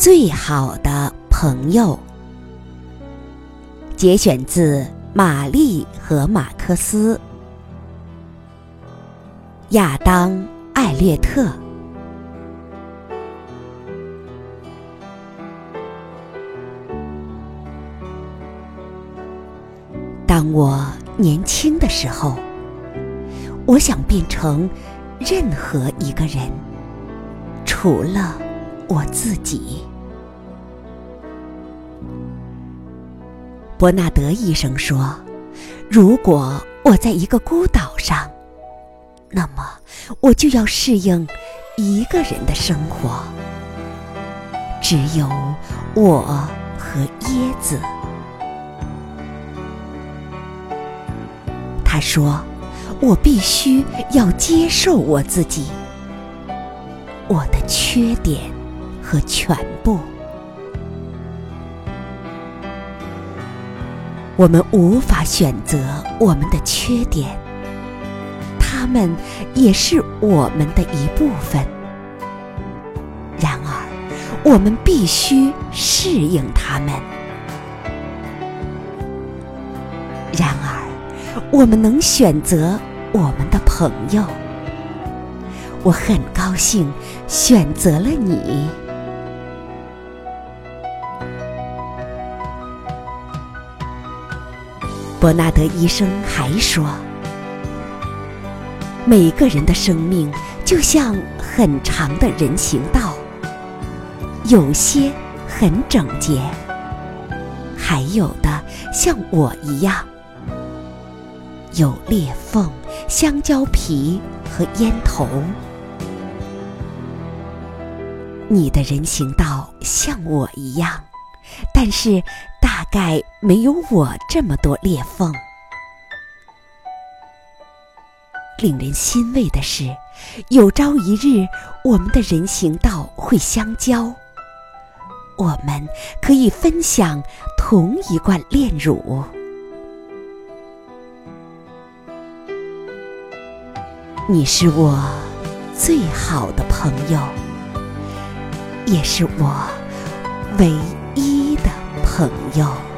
最好的朋友，节选自《玛丽和马克思》。亚当·艾略特。当我年轻的时候，我想变成任何一个人，除了我自己。伯纳德医生说：“如果我在一个孤岛上，那么我就要适应一个人的生活，只有我和椰子。”他说：“我必须要接受我自己，我的缺点和全部。”我们无法选择我们的缺点，他们也是我们的一部分。然而，我们必须适应他们。然而，我们能选择我们的朋友。我很高兴选择了你。伯纳德医生还说：“每个人的生命就像很长的人行道，有些很整洁，还有的像我一样，有裂缝、香蕉皮和烟头。你的人行道像我一样，但是……”大概没有我这么多裂缝。令人欣慰的是，有朝一日我们的人行道会相交，我们可以分享同一罐炼乳。你是我最好的朋友，也是我唯一。朋友。